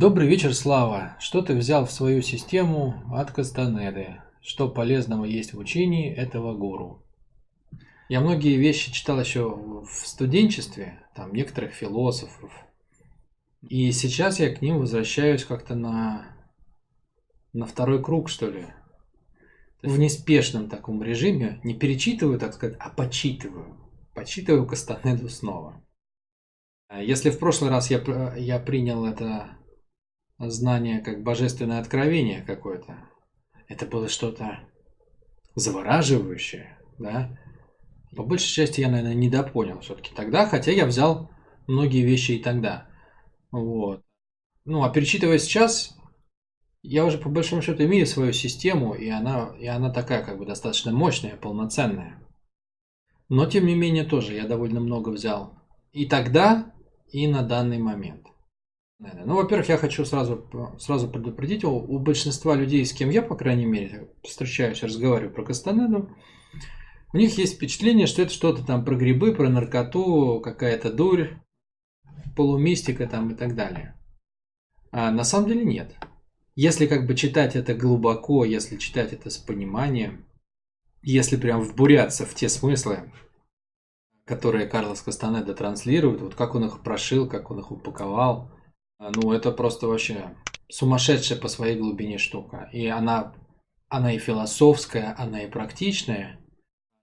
Добрый вечер, Слава. Что ты взял в свою систему от Кастанеды? Что полезного есть в учении этого гуру? Я многие вещи читал еще в студенчестве, там некоторых философов. И сейчас я к ним возвращаюсь как-то на, на второй круг, что ли. В неспешном таком режиме. Не перечитываю, так сказать, а почитываю. Почитываю Кастанеду снова. Если в прошлый раз я, я принял это знание как божественное откровение какое-то. Это было что-то завораживающее, да. По большей части я, наверное, недопонял все-таки тогда, хотя я взял многие вещи и тогда. Вот. Ну, а перечитывая сейчас, я уже по большому счету имею свою систему, и она, и она такая как бы достаточно мощная, полноценная. Но, тем не менее, тоже я довольно много взял и тогда, и на данный момент. Ну, во-первых, я хочу сразу, сразу предупредить, у, у большинства людей, с кем я, по крайней мере, встречаюсь, разговариваю про Кастанеду, у них есть впечатление, что это что-то там про грибы, про наркоту, какая-то дурь, полумистика там и так далее. А на самом деле нет. Если как бы читать это глубоко, если читать это с пониманием, если прям вбуряться в те смыслы, которые Карлос Кастанеда транслирует, вот как он их прошил, как он их упаковал – ну, это просто вообще сумасшедшая по своей глубине штука. И она, она и философская, она и практичная.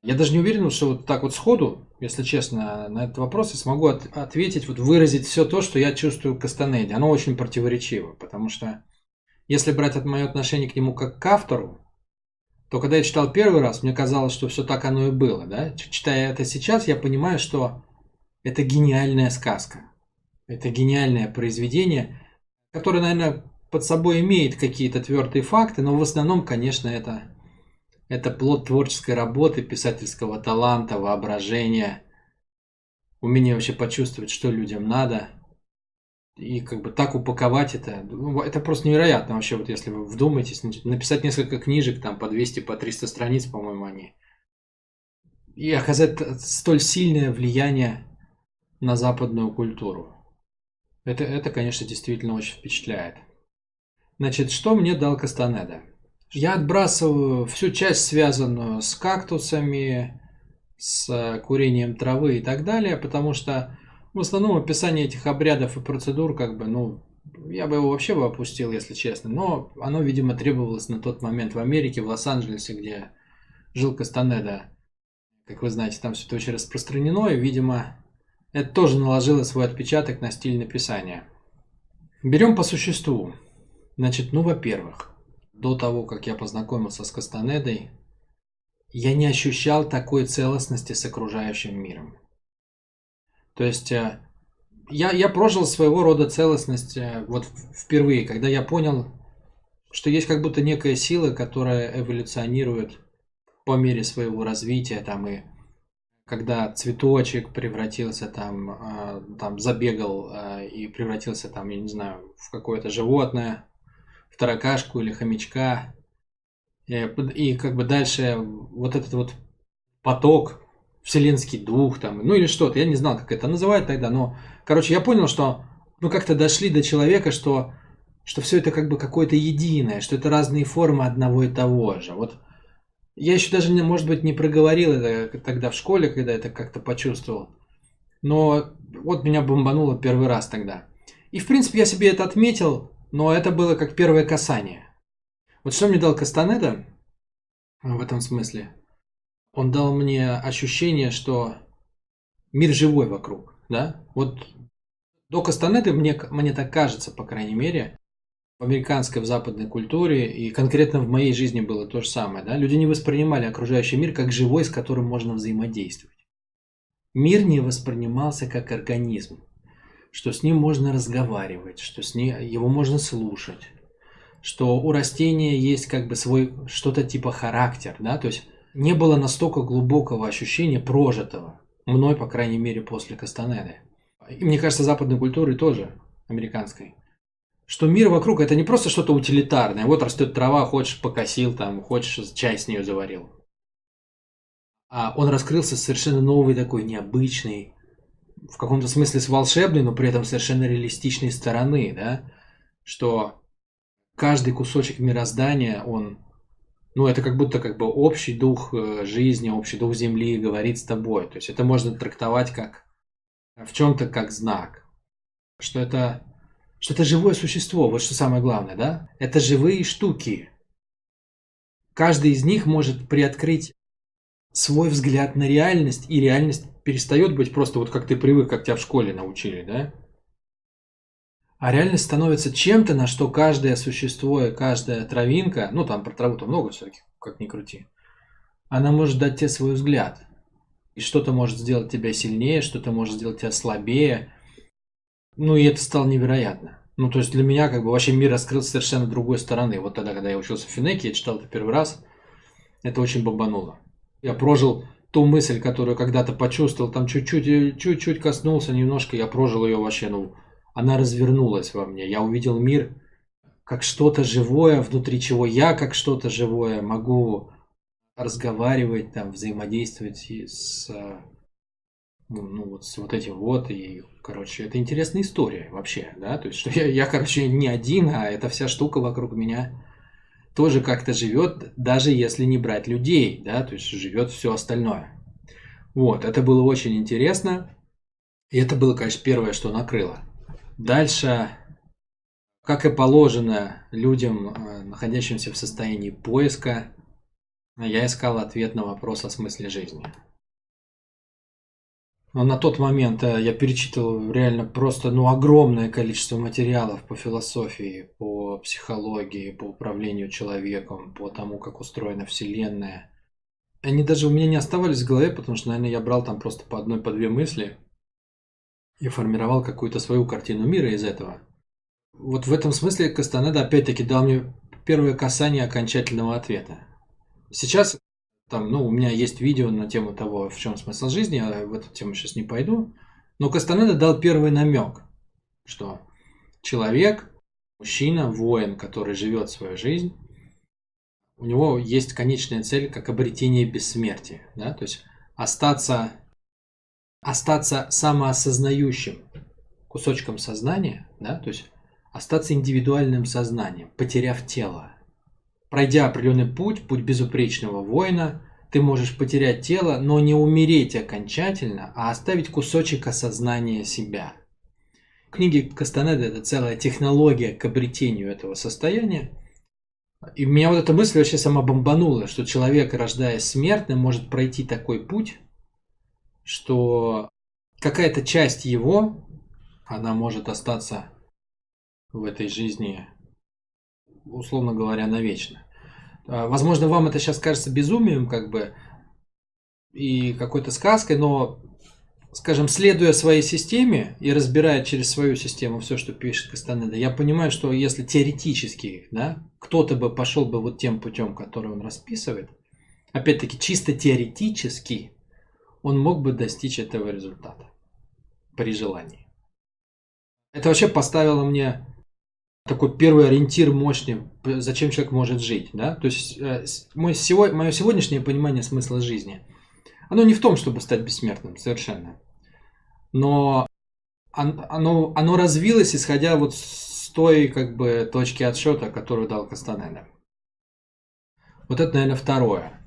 Я даже не уверен, что вот так вот сходу, если честно, на этот вопрос я смогу от, ответить, вот выразить все то, что я чувствую к Кастанеде. Оно очень противоречиво, потому что если брать от мое отношение к нему как к автору, то когда я читал первый раз, мне казалось, что все так оно и было. Да? Читая это сейчас, я понимаю, что это гениальная сказка. Это гениальное произведение, которое, наверное, под собой имеет какие-то твердые факты, но в основном, конечно, это, это плод творческой работы, писательского таланта, воображения, умение вообще почувствовать, что людям надо. И как бы так упаковать это, ну, это просто невероятно вообще, вот если вы вдумаетесь, написать несколько книжек, там по 200, по 300 страниц, по-моему, они. И оказать столь сильное влияние на западную культуру. Это, это, конечно, действительно очень впечатляет. Значит, что мне дал Кастанеда? Я отбрасываю всю часть, связанную с кактусами, с э, курением травы и так далее, потому что в основном описание этих обрядов и процедур, как бы, ну, я бы его вообще бы опустил, если честно. Но оно, видимо, требовалось на тот момент в Америке, в Лос-Анджелесе, где жил Кастанеда. Как вы знаете, там все это очень распространено, и, видимо, это тоже наложило свой отпечаток на стиль написания. Берем по существу. Значит, ну, во-первых, до того, как я познакомился с Кастанедой, я не ощущал такой целостности с окружающим миром. То есть э, я, я прожил своего рода целостность э, вот впервые, когда я понял, что есть как будто некая сила, которая эволюционирует по мере своего развития там и когда цветочек превратился там, а, там забегал а, и превратился там, я не знаю, в какое-то животное, в таракашку или хомячка. И, и как бы дальше вот этот вот поток, вселенский дух там, ну или что-то, я не знал, как это называют тогда, но, короче, я понял, что ну как-то дошли до человека, что, что все это как бы какое-то единое, что это разные формы одного и того же. Вот я еще даже, может быть, не проговорил это тогда в школе, когда это как-то почувствовал. Но вот меня бомбануло первый раз тогда. И, в принципе, я себе это отметил, но это было как первое касание. Вот что мне дал Кастанеда в этом смысле? Он дал мне ощущение, что мир живой вокруг, да? Вот до Кастанеды, мне, мне так кажется, по крайней мере, в американской, в западной культуре, и конкретно в моей жизни было то же самое. Да? Люди не воспринимали окружающий мир как живой, с которым можно взаимодействовать. Мир не воспринимался как организм, что с ним можно разговаривать, что с ним, его можно слушать, что у растения есть как бы свой что-то типа характер, да, то есть не было настолько глубокого ощущения прожитого, мной, по крайней мере, после Кастанеды. И мне кажется, западной культуры тоже, американской что мир вокруг это не просто что-то утилитарное. Вот растет трава, хочешь покосил, там, хочешь чай с нее заварил. А он раскрылся совершенно новый такой, необычный, в каком-то смысле с волшебной, но при этом совершенно реалистичной стороны, да. что каждый кусочек мироздания, он, ну, это как будто как бы общий дух э, жизни, общий дух Земли говорит с тобой. То есть это можно трактовать как в чем-то как знак, что это, что это живое существо, вот что самое главное, да? Это живые штуки. Каждый из них может приоткрыть свой взгляд на реальность, и реальность перестает быть просто вот как ты привык, как тебя в школе научили, да? А реальность становится чем-то, на что каждое существо и каждая травинка, ну там про траву-то много все-таки, как ни крути, она может дать тебе свой взгляд. И что-то может сделать тебя сильнее, что-то может сделать тебя слабее. Ну и это стало невероятно. Ну то есть для меня как бы вообще мир раскрылся совершенно другой стороны. Вот тогда, когда я учился в Финеке, я читал это первый раз, это очень бомбануло. Я прожил ту мысль, которую когда-то почувствовал, там чуть-чуть, чуть-чуть коснулся немножко, я прожил ее вообще, ну, она развернулась во мне. Я увидел мир как что-то живое, внутри чего я как что-то живое могу разговаривать, там, взаимодействовать с, ну, ну, вот вот этим вот. И, короче, это интересная история вообще, да, то есть, что я, я, короче, не один, а эта вся штука вокруг меня тоже как-то живет, даже если не брать людей, да, то есть живет все остальное. Вот, это было очень интересно. И это было, конечно, первое, что накрыло. Дальше, как и положено людям, э, находящимся в состоянии поиска, я искал ответ на вопрос о смысле жизни. Но на тот момент э, я перечитывал реально просто ну, огромное количество материалов по философии, по психологии, по управлению человеком, по тому, как устроена Вселенная. Они даже у меня не оставались в голове, потому что, наверное, я брал там просто по одной, по две мысли – и формировал какую-то свою картину мира из этого. Вот в этом смысле Кастанеда опять-таки дал мне первое касание окончательного ответа. Сейчас там, ну, у меня есть видео на тему того, в чем смысл жизни, я в эту тему сейчас не пойду. Но Кастанеда дал первый намек, что человек, мужчина, воин, который живет свою жизнь, у него есть конечная цель как обретение бессмертия. Да? То есть остаться остаться самоосознающим кусочком сознания, да, то есть остаться индивидуальным сознанием, потеряв тело. Пройдя определенный путь, путь безупречного воина, ты можешь потерять тело, но не умереть окончательно, а оставить кусочек осознания себя. В книге Кастанеда это целая технология к обретению этого состояния. И меня вот эта мысль вообще сама бомбанула, что человек, рождаясь смертным, может пройти такой путь, что какая-то часть его, она может остаться в этой жизни, условно говоря, навечно. А, возможно, вам это сейчас кажется безумием, как бы, и какой-то сказкой, но, скажем, следуя своей системе и разбирая через свою систему все, что пишет Кастанеда, я понимаю, что если теоретически, да, кто-то бы пошел бы вот тем путем, который он расписывает, опять-таки чисто теоретически, он мог бы достичь этого результата при желании. Это вообще поставило мне такой первый ориентир мощный, зачем человек может жить. Да? То есть э, мое сегодняшнее понимание смысла жизни, оно не в том, чтобы стать бессмертным, совершенно. Но оно, оно развилось, исходя вот с той как бы точки отсчета, которую дал Кастанеда. Вот это, наверное, второе.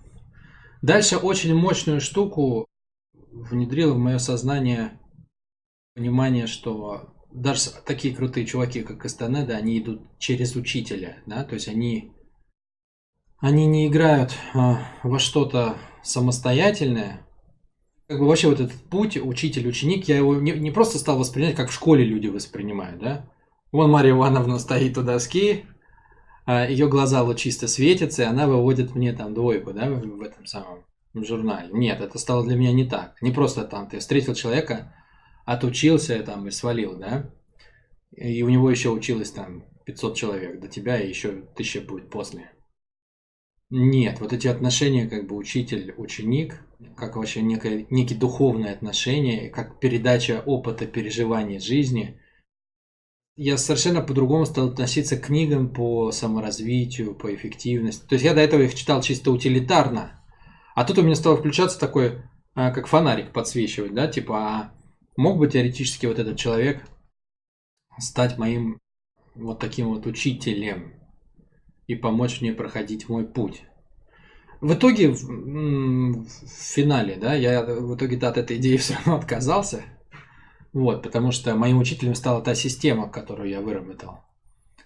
Дальше очень мощную штуку внедрило в мое сознание понимание, что даже такие крутые чуваки, как Кастанеда, они идут через учителя, да, то есть они, они не играют а, во что-то самостоятельное. Как бы вообще вот этот путь, учитель-ученик, я его не, не просто стал воспринимать, как в школе люди воспринимают, да. Вон Марья Ивановна стоит у доски, а, ее глаза лучисто светятся, и она выводит мне там двойку, да, в этом самом журнале. Нет, это стало для меня не так. Не просто там ты встретил человека, отучился там и свалил, да? И у него еще училось там 500 человек до тебя, и еще тысяча будет после. Нет, вот эти отношения, как бы учитель-ученик, как вообще некое, некие духовные отношения, как передача опыта, переживаний жизни, я совершенно по-другому стал относиться к книгам по саморазвитию, по эффективности. То есть я до этого их читал чисто утилитарно, а тут у меня стало включаться такой, а, как фонарик подсвечивать, да, типа, а мог бы теоретически вот этот человек стать моим вот таким вот учителем и помочь мне проходить мой путь. В итоге, в, в финале, да, я в итоге от этой идеи все равно отказался. Вот, потому что моим учителем стала та система, которую я выработал.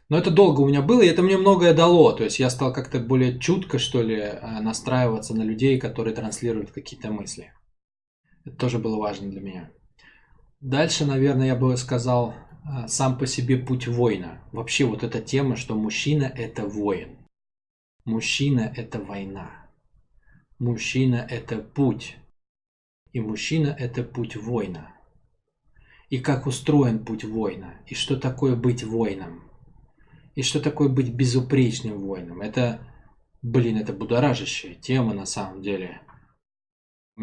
Но это долго у меня было, и это мне многое дало. То есть я стал как-то более чутко, что ли, э, настраиваться на людей, которые транслируют какие-то мысли. Это тоже было важно для меня. Дальше, наверное, я бы сказал э, сам по себе путь воина. Вообще вот эта тема, что мужчина – это воин. Мужчина – это война. Мужчина – это путь. И мужчина – это путь воина. И как устроен путь воина. И что такое быть воином. И что такое быть безупречным воином. Это, блин, это будоражащая тема на самом деле.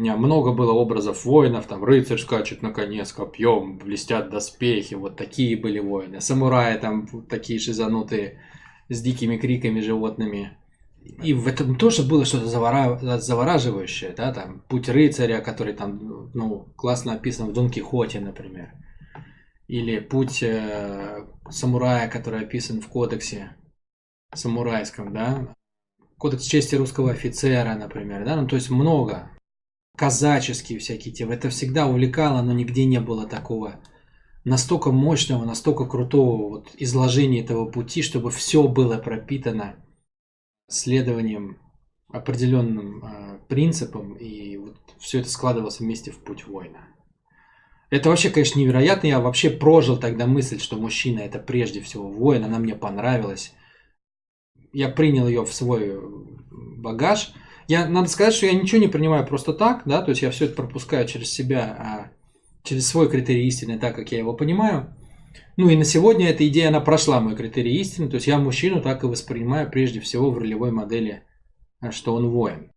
Меня много было образов воинов, там рыцарь скачет на коне с копьем, блестят доспехи, вот такие были воины. Самураи там такие шизанутые, с дикими криками животными. И в этом тоже было что-то завораживающее, да, там, путь рыцаря, который там, ну, классно описан в Дон Кихоте, например. Или путь э, самурая, который описан в кодексе самурайском, да. Кодекс чести русского офицера, например, да, ну, то есть много. Казаческие всякие темы. Это всегда увлекало, но нигде не было такого настолько мощного, настолько крутого вот изложения этого пути, чтобы все было пропитано следованием определенным э, принципам, и вот все это складывалось вместе в путь воина. Это вообще, конечно, невероятно. Я вообще прожил тогда мысль, что мужчина это прежде всего воин. Она мне понравилась. Я принял ее в свой багаж. Я, надо сказать, что я ничего не принимаю просто так, да, то есть я все это пропускаю через себя, а через свой критерий истины, так как я его понимаю. Ну и на сегодня эта идея, она прошла мой критерий истины, то есть я мужчину так и воспринимаю прежде всего в ролевой модели, а, что он воин.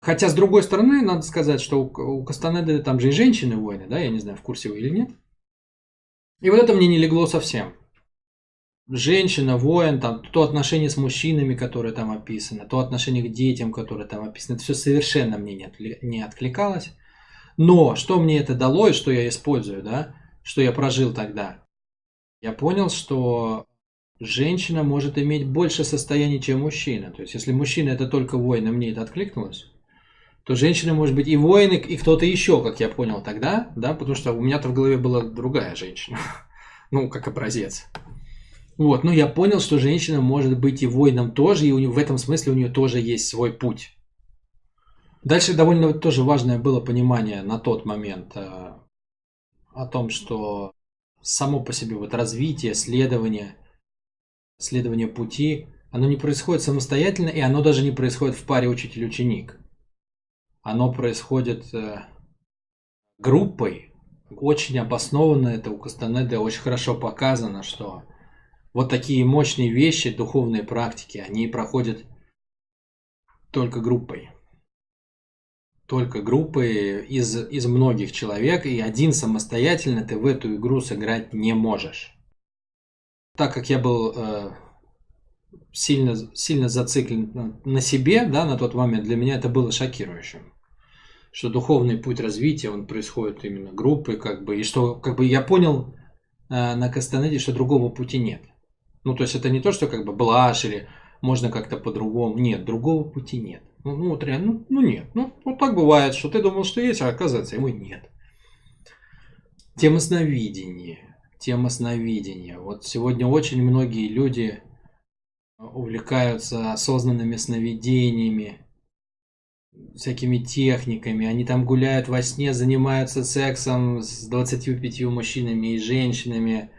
Хотя, с другой стороны, надо сказать, что у, у Кастанеды там же и женщины воины, да, я не знаю, в курсе вы или нет. И вот это мне не легло совсем. Женщина, воин, там, то отношение с мужчинами, которое там описано, то отношение к детям, которое там описано, это все совершенно мне не, отли, не откликалось. Но что мне это дало и что я использую, да, что я прожил тогда? Я понял, что женщина может иметь больше состояний, чем мужчина. То есть, если мужчина это только воин, и мне это откликнулось, то женщина может быть и воин, и кто-то еще, как я понял тогда, да, потому что у меня-то в голове была другая женщина, ну, как образец. Вот, но я понял, что женщина может быть и воином тоже, и у нее, в этом смысле у нее тоже есть свой путь. Дальше довольно тоже важное было понимание на тот момент э, о том, что само по себе вот развитие, следование, следование пути, оно не происходит самостоятельно, и оно даже не происходит в паре учитель-ученик оно происходит э, группой, очень обоснованно это у Кастанеды очень хорошо показано, что вот такие мощные вещи, духовные практики, они проходят только группой. Только группой из, из многих человек, и один самостоятельно ты в эту игру сыграть не можешь. Так как я был э, сильно, сильно зациклен на себе, да, на тот момент, для меня это было шокирующим что духовный путь развития, он происходит именно группой, как бы, и что, как бы, я понял э, на Кастанеде, что другого пути нет. Ну, то есть это не то, что как бы блажь или можно как-то по-другому. Нет, другого пути нет. Ну, ну вот реально, ну, ну нет. Ну, вот так бывает, что ты думал, что есть, а оказывается, его нет. Тема сновидения. Тема сновидения. Вот сегодня очень многие люди увлекаются осознанными сновидениями, всякими техниками, они там гуляют во сне, занимаются сексом с 25 мужчинами и женщинами,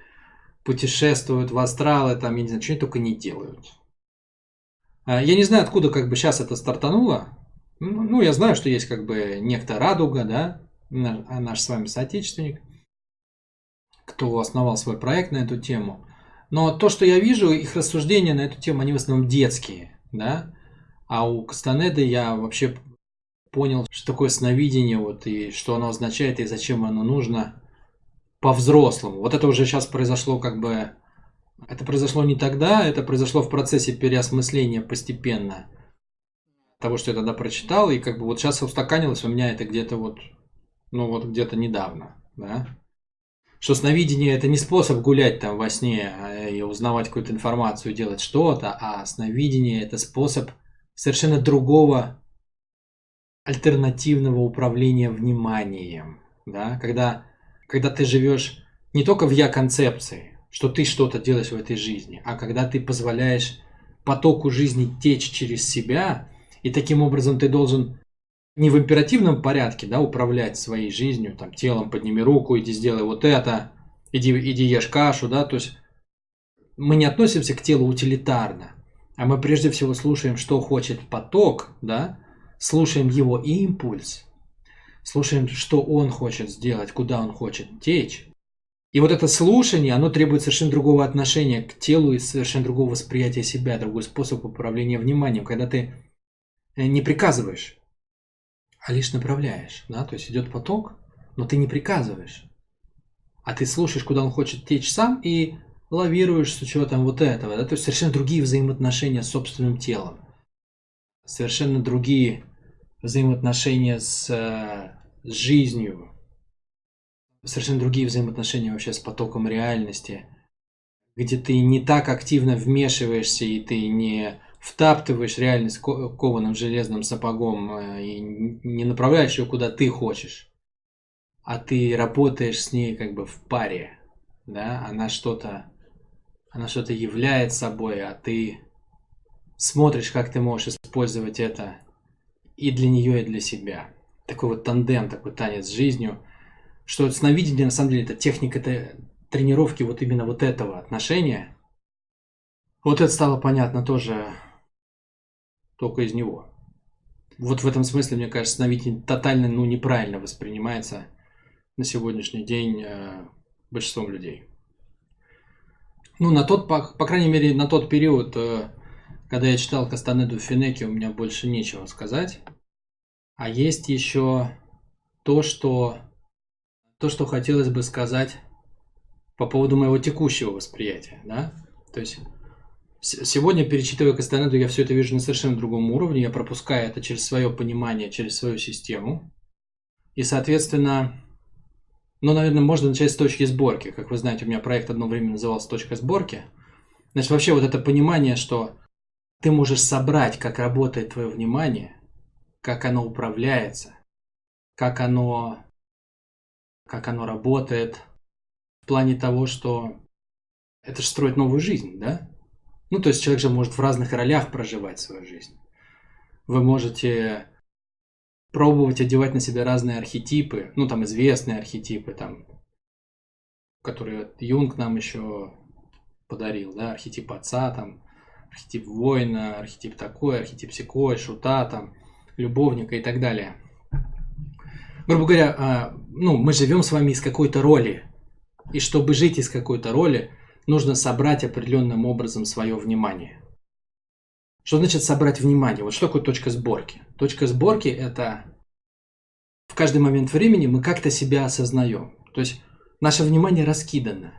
путешествуют в астралы, там, я не знаю, что они только не делают. А, я не знаю, откуда как бы сейчас это стартануло. Ну, я знаю, что есть как бы некто Радуга, да, а наш с вами соотечественник, кто основал свой проект на эту тему. Но то, что я вижу, их рассуждения на эту тему, они в основном детские, да. А у Кастанеды я вообще понял, что такое сновидение, вот, и что оно означает, и зачем оно нужно по-взрослому. Вот это уже сейчас произошло как бы... Это произошло не тогда, это произошло в процессе переосмысления постепенно того, что я тогда прочитал, и как бы вот сейчас устаканилось у меня это где-то вот, ну вот где-то недавно, да. что сновидение это не способ гулять там во сне а, и узнавать какую-то информацию, делать что-то, а сновидение это способ совершенно другого альтернативного управления вниманием, да, когда, когда ты живешь не только в я-концепции, что ты что-то делаешь в этой жизни, а когда ты позволяешь потоку жизни течь через себя, и таким образом ты должен не в императивном порядке, да, управлять своей жизнью, там, телом, подними руку, иди сделай вот это, иди, иди ешь кашу, да, то есть мы не относимся к телу утилитарно, а мы прежде всего слушаем, что хочет поток, да, слушаем его импульс, слушаем, что он хочет сделать, куда он хочет течь. И вот это слушание, оно требует совершенно другого отношения к телу и совершенно другого восприятия себя, другой способ управления вниманием, когда ты э, не приказываешь, а лишь направляешь. Да? То есть идет поток, но ты не приказываешь. А ты слушаешь, куда он хочет течь сам и лавируешь с учетом вот этого. Да? То есть совершенно другие взаимоотношения с собственным телом. Совершенно другие взаимоотношения с, э, с жизнью. Совершенно другие взаимоотношения вообще с потоком реальности. Где ты не так активно вмешиваешься и ты не втаптываешь реальность кованым железным сапогом э, и не направляешь ее куда ты хочешь, а ты работаешь с ней как бы в паре, да, она что-то, она что-то являет собой, а ты смотришь, как ты можешь использовать это и для нее, и для себя. Такой вот тандем, такой танец с жизнью, что сновидение на самом деле это техника это тренировки вот именно вот этого отношения. Вот это стало понятно тоже только из него. Вот в этом смысле, мне кажется, сновидение тотально ну, неправильно воспринимается на сегодняшний день э, большинством людей. Ну, на тот, по, по крайней мере, на тот период, э, когда я читал Кастанеду Финеки, у меня больше нечего сказать. А есть еще то, что, то, что хотелось бы сказать по поводу моего текущего восприятия. Да? То есть Сегодня, перечитывая Кастанеду, я все это вижу на совершенно другом уровне. Я пропускаю это через свое понимание, через свою систему. И, соответственно, ну, наверное, можно начать с точки сборки. Как вы знаете, у меня проект одно время назывался «Точка сборки». Значит, вообще вот это понимание, что ты можешь собрать, как работает твое внимание, как оно управляется, как оно, как оно работает в плане того, что это же строит новую жизнь, да? Ну, то есть человек же может в разных ролях проживать свою жизнь. Вы можете пробовать одевать на себя разные архетипы, ну, там, известные архетипы, там, которые Юнг нам еще подарил, да, архетип отца, там, архетип воина, архетип такой, архетип секой, шута, там, любовника и так далее. Грубо говоря, а, ну, мы живем с вами из какой-то роли. И чтобы жить из какой-то роли, нужно собрать определенным образом свое внимание. Что значит собрать внимание? Вот что такое точка сборки? Точка сборки – это в каждый момент времени мы как-то себя осознаем. То есть наше внимание раскидано.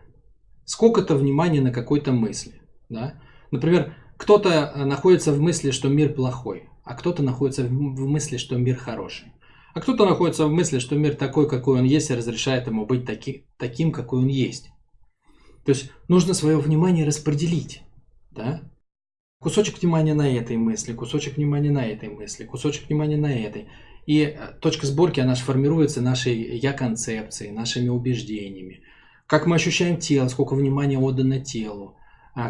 Сколько-то внимания на какой-то мысли. Да? Например, кто-то э, находится в мысли, что мир плохой, а кто-то находится в мысли, что мир хороший. А кто-то находится в мысли, что мир такой, какой он есть, и разрешает ему быть таки, таким, какой он есть. То есть нужно свое внимание распределить. Да? Кусочек внимания на этой мысли, кусочек внимания на этой мысли, кусочек внимания на этой. И э, точка сборки, она формируется нашей я-концепцией, нашими убеждениями. Как мы ощущаем тело, сколько внимания отдано телу,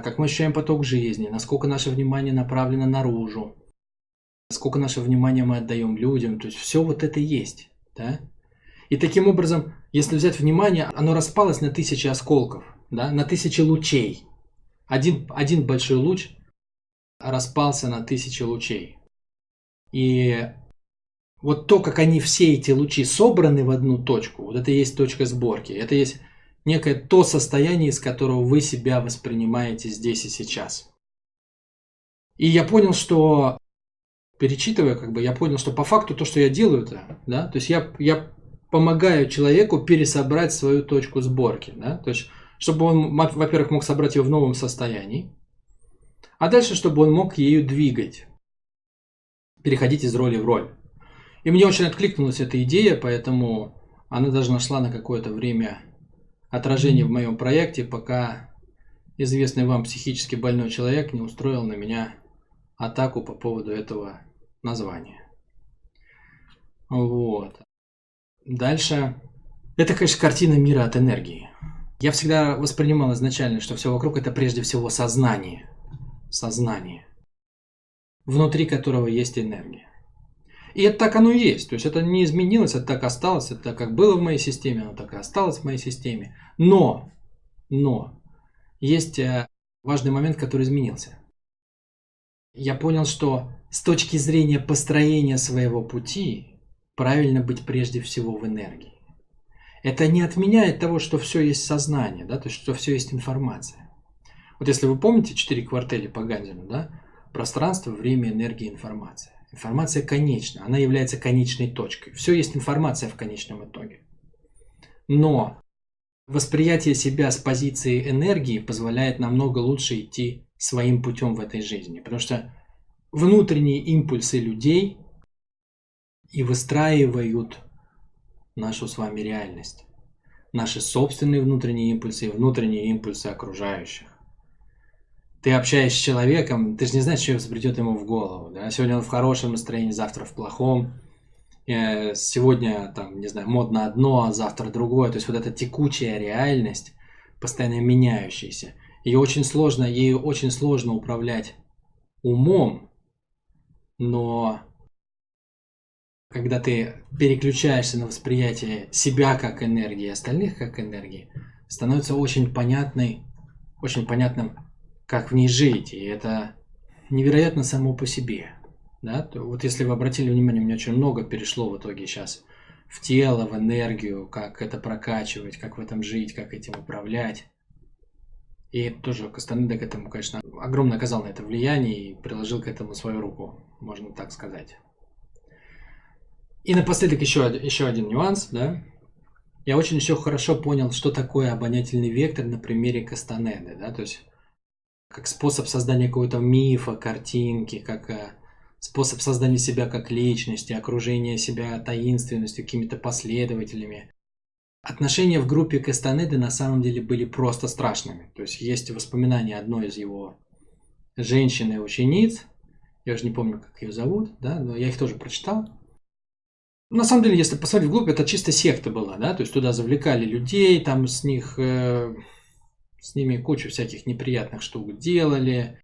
как мы ощущаем поток жизни, насколько наше внимание направлено наружу, сколько наше внимание мы отдаем людям. То есть все вот это есть. Да? И таким образом, если взять внимание, оно распалось на тысячи осколков да, на тысячи лучей. Один, один большой луч распался на тысячи лучей. И вот то, как они все эти лучи собраны в одну точку, вот это и есть точка сборки. Это есть некое то состояние, из которого вы себя воспринимаете здесь и сейчас. И я понял, что перечитывая, как бы, я понял, что по факту то, что я делаю, это, да, то есть я, я помогаю человеку пересобрать свою точку сборки, да, то есть чтобы он, во-первых, мог собрать ее в новом состоянии, а дальше, чтобы он мог ею двигать, переходить из роли в роль. И мне очень откликнулась эта идея, поэтому она даже нашла на какое-то время отражение в моем проекте, пока известный вам психически больной человек не устроил на меня атаку по поводу этого названия. Вот. Дальше. Это, конечно, картина мира от энергии. Я всегда воспринимал изначально, что все вокруг это прежде всего сознание. Сознание. Внутри которого есть энергия. И это так оно и есть. То есть это не изменилось, это так осталось, это так как было в моей системе, оно так и осталось в моей системе. Но, но, есть э, важный момент, который изменился. Я понял, что с точки зрения построения своего пути, правильно быть прежде всего в энергии. Это не отменяет того, что все есть сознание, да, то есть что все есть информация. Вот если вы помните четыре квартели по Ганзину, да, пространство, время, энергия, информация. Информация конечна, она является конечной точкой. Все есть информация в конечном итоге. Но восприятие себя с позиции энергии позволяет намного лучше идти своим путем в этой жизни. Потому что внутренние импульсы людей и выстраивают нашу с вами реальность. Наши собственные внутренние импульсы и внутренние импульсы окружающих ты общаешься с человеком, ты же не знаешь, что взбредет ему в голову. Да? Сегодня он в хорошем настроении, завтра в плохом. Э, сегодня, там, не знаю, модно одно, а завтра другое. То есть вот эта текучая реальность, постоянно меняющаяся. Ее очень сложно, ею очень сложно управлять умом, но когда ты переключаешься на восприятие себя как энергии, остальных как энергии, становится очень понятной, очень понятным как в ней жить, и это невероятно само по себе. Да? То, вот если вы обратили внимание, у меня очень много перешло в итоге сейчас в тело, в энергию, как это прокачивать, как в этом жить, как этим управлять. И тоже Кастанеда к этому, конечно, огромно оказал на это влияние и приложил к этому свою руку, можно так сказать. И напоследок еще, еще один нюанс, да. Я очень еще хорошо понял, что такое обонятельный вектор на примере Кастанеды, да, то есть как способ создания какого-то мифа, картинки, как э, способ создания себя как личности, окружения себя таинственностью, какими-то последователями. Отношения в группе Кастанеды на самом деле были просто страшными. То есть есть воспоминания одной из его женщины-учениц, я уже не помню, как ее зовут, да, но я их тоже прочитал. На самом деле, если посмотреть вглубь, это чисто секта была, да, то есть туда завлекали людей, там с них э, с ними кучу всяких неприятных штук делали.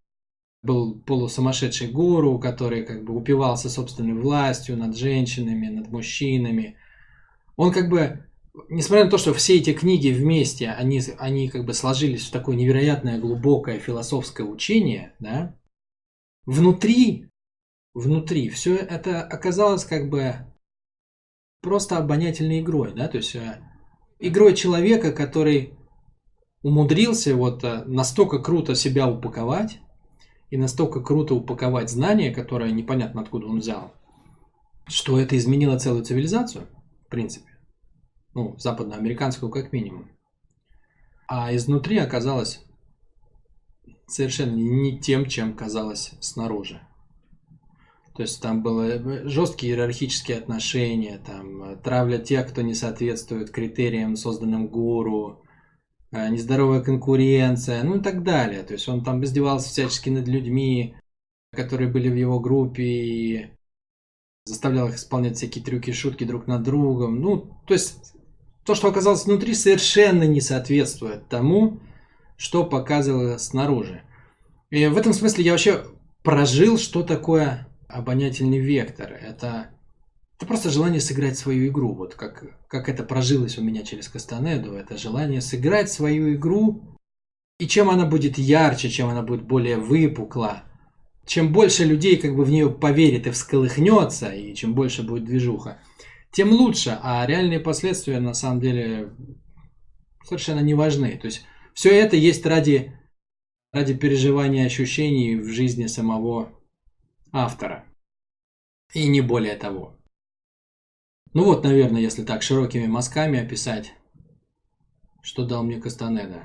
Был полусумасшедший гуру, который как бы упивался собственной властью над женщинами, над мужчинами. Он как бы, несмотря на то, что все эти книги вместе, они, они как бы сложились в такое невероятное глубокое философское учение, да, внутри, внутри все это оказалось как бы просто обонятельной игрой, да, то есть э, игрой человека, который умудрился вот э, настолько круто себя упаковать и настолько круто упаковать знания, которые непонятно откуда он взял, что это изменило целую цивилизацию, в принципе. Ну, западноамериканскую как минимум. А изнутри оказалось совершенно не тем, чем казалось снаружи. То есть там были жесткие иерархические отношения, там э, травля тех, кто не соответствует критериям, созданным гуру, Э, нездоровая конкуренция, ну и так далее. То есть он там издевался всячески над людьми, которые были в его группе, и заставлял их исполнять всякие трюки и шутки друг над другом. Ну, то есть то, что оказалось внутри, совершенно не соответствует тому, что показывало снаружи. И в этом смысле я вообще прожил, что такое обонятельный вектор. Это это просто желание сыграть свою игру. Вот как, как это прожилось у меня через Кастанеду. Это желание сыграть свою игру. И чем она будет ярче, чем она будет более выпукла, чем больше людей как бы в нее поверит и всколыхнется, и чем больше будет движуха, тем лучше. А реальные последствия на самом деле совершенно не важны. То есть все это есть ради, ради переживания ощущений в жизни самого автора. И не более того. Ну вот, наверное, если так широкими мазками описать, что дал мне Кастанеда.